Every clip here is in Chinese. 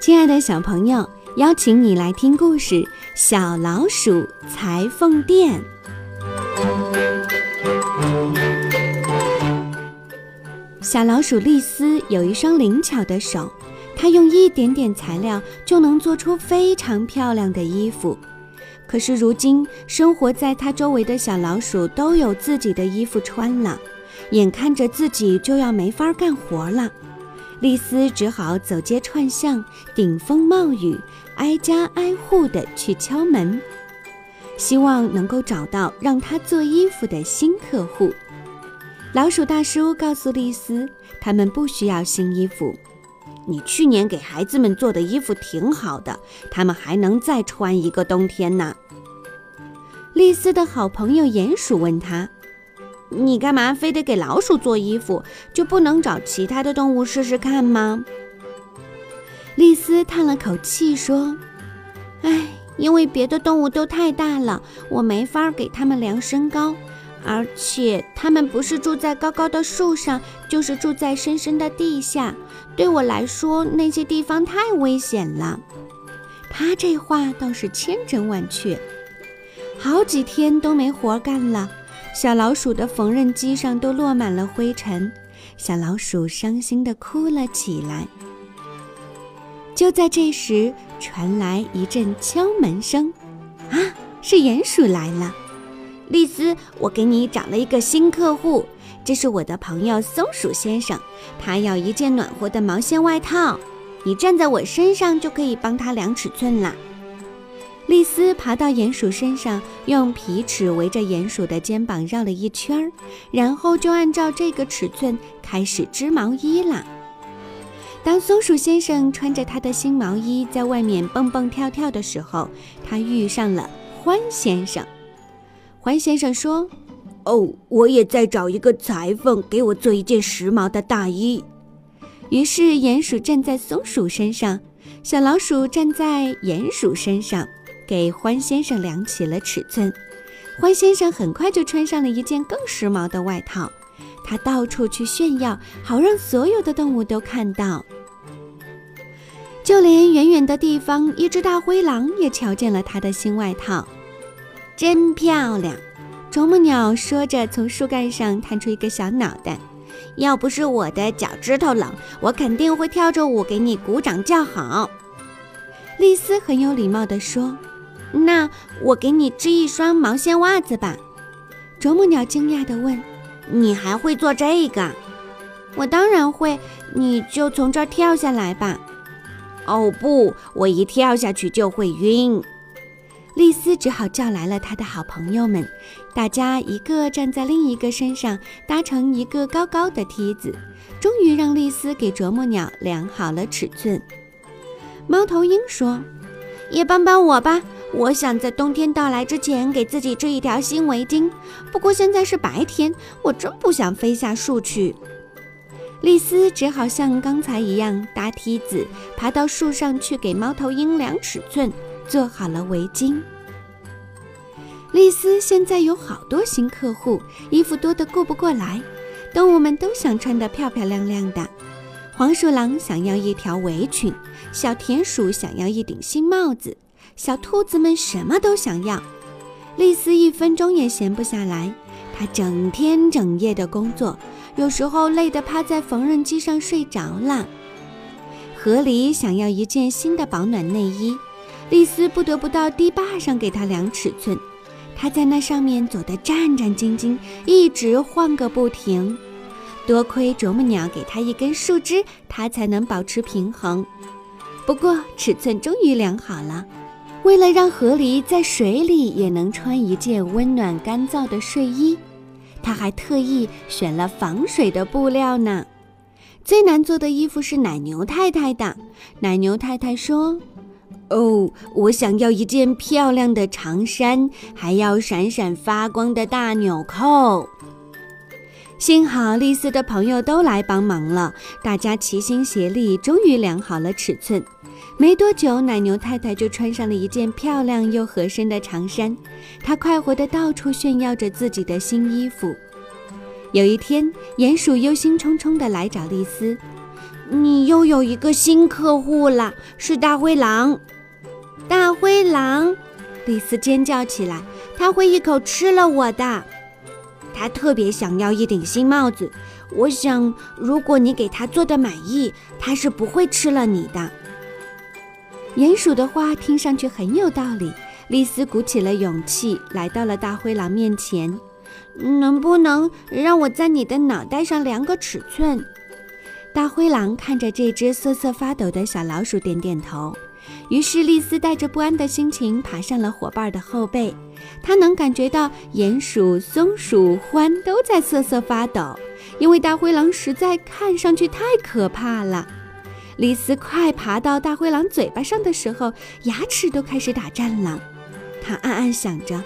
亲爱的小朋友，邀请你来听故事《小老鼠裁缝店》。小老鼠丽丝有一双灵巧的手，它用一点点材料就能做出非常漂亮的衣服。可是如今，生活在它周围的小老鼠都有自己的衣服穿了，眼看着自己就要没法干活了。丽丝只好走街串巷，顶风冒雨，挨家挨户地去敲门，希望能够找到让她做衣服的新客户。老鼠大叔告诉丽丝，他们不需要新衣服。你去年给孩子们做的衣服挺好的，他们还能再穿一个冬天呢。丽丝的好朋友鼹鼠问他。你干嘛非得给老鼠做衣服，就不能找其他的动物试试看吗？丽丝叹了口气说：“唉，因为别的动物都太大了，我没法给它们量身高，而且它们不是住在高高的树上，就是住在深深的地下。对我来说，那些地方太危险了。”他这话倒是千真万确，好几天都没活干了。小老鼠的缝纫机上都落满了灰尘，小老鼠伤心地哭了起来。就在这时，传来一阵敲门声，啊，是鼹鼠来了。丽丝，我给你找了一个新客户，这是我的朋友松鼠先生，他要一件暖和的毛线外套，你站在我身上就可以帮他量尺寸了。丽丝爬到鼹鼠身上，用皮尺围着鼹鼠的肩膀绕了一圈儿，然后就按照这个尺寸开始织毛衣啦。当松鼠先生穿着他的新毛衣在外面蹦蹦跳跳的时候，他遇上了獾先生。獾先生说：“哦，我也在找一个裁缝，给我做一件时髦的大衣。”于是鼹鼠站在松鼠身上，小老鼠站在鼹鼠身上。给欢先生量起了尺寸，欢先生很快就穿上了一件更时髦的外套，他到处去炫耀，好让所有的动物都看到。就连远远的地方，一只大灰狼也瞧见了他的新外套，真漂亮！啄木鸟说着，从树干上探出一个小脑袋。要不是我的脚趾头冷，我肯定会跳着舞给你鼓掌叫好。丽丝很有礼貌地说。那我给你织一双毛线袜子吧。啄木鸟惊讶地问：“你还会做这个？”“我当然会。”“你就从这儿跳下来吧。”“哦不，我一跳下去就会晕。”丽丝只好叫来了她的好朋友们，大家一个站在另一个身上，搭成一个高高的梯子，终于让丽丝给啄木鸟量好了尺寸。猫头鹰说：“也帮帮我吧。”我想在冬天到来之前给自己织一条新围巾，不过现在是白天，我真不想飞下树去。丽丝只好像刚才一样搭梯子爬到树上去给猫头鹰量尺寸，做好了围巾。丽丝现在有好多新客户，衣服多得顾不过来，动物们都想穿得漂漂亮亮的。黄鼠狼想要一条围裙，小田鼠想要一顶新帽子。小兔子们什么都想要，丽丝一分钟也闲不下来。她整天整夜的工作，有时候累得趴在缝纫机上睡着了。河狸想要一件新的保暖内衣，丽丝不得不到堤坝上给他量尺寸。他在那上面走得战战兢兢，一直晃个不停。多亏啄木鸟给他一根树枝，他才能保持平衡。不过尺寸终于量好了。为了让河狸在水里也能穿一件温暖干燥的睡衣，他还特意选了防水的布料呢。最难做的衣服是奶牛太太的。奶牛太太说：“哦，我想要一件漂亮的长衫，还要闪闪发光的大纽扣。”幸好丽丝的朋友都来帮忙了，大家齐心协力，终于量好了尺寸。没多久，奶牛太太就穿上了一件漂亮又合身的长衫，她快活地到处炫耀着自己的新衣服。有一天，鼹鼠忧心忡忡地来找丽丝：“你又有一个新客户了，是大灰狼。大灰狼！丽丝尖叫起来，他会一口吃了我的。他特别想要一顶新帽子，我想如果你给他做的满意，他是不会吃了你的。鼹鼠的话听上去很有道理。丽丝鼓起了勇气，来到了大灰狼面前。能不能让我在你的脑袋上量个尺寸？大灰狼看着这只瑟瑟发抖的小老鼠，点点头。于是丽丝带着不安的心情爬上了伙伴的后背。她能感觉到鼹鼠、松鼠、獾都在瑟瑟发抖，因为大灰狼实在看上去太可怕了。丽丝快爬到大灰狼嘴巴上的时候，牙齿都开始打颤了。他暗暗想着，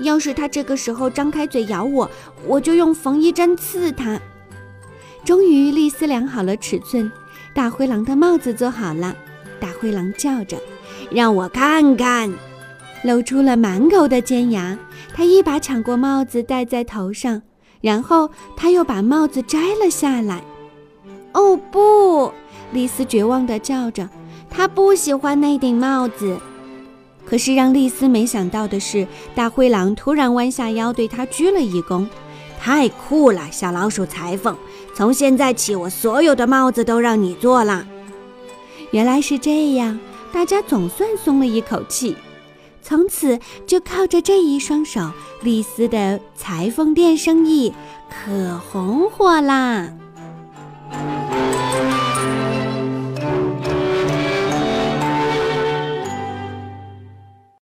要是他这个时候张开嘴咬我，我就用缝衣针刺他。终于，丽丝量好了尺寸，大灰狼的帽子做好了。大灰狼叫着：“让我看看！”露出了满口的尖牙。他一把抢过帽子戴在头上，然后他又把帽子摘了下来。哦不！丽丝绝望地叫着：“她不喜欢那顶帽子。”可是让丽丝没想到的是，大灰狼突然弯下腰，对她鞠了一躬。太酷了，小老鼠裁缝！从现在起，我所有的帽子都让你做了。原来是这样，大家总算松了一口气。从此就靠着这一双手，丽丝的裁缝店生意可红火啦。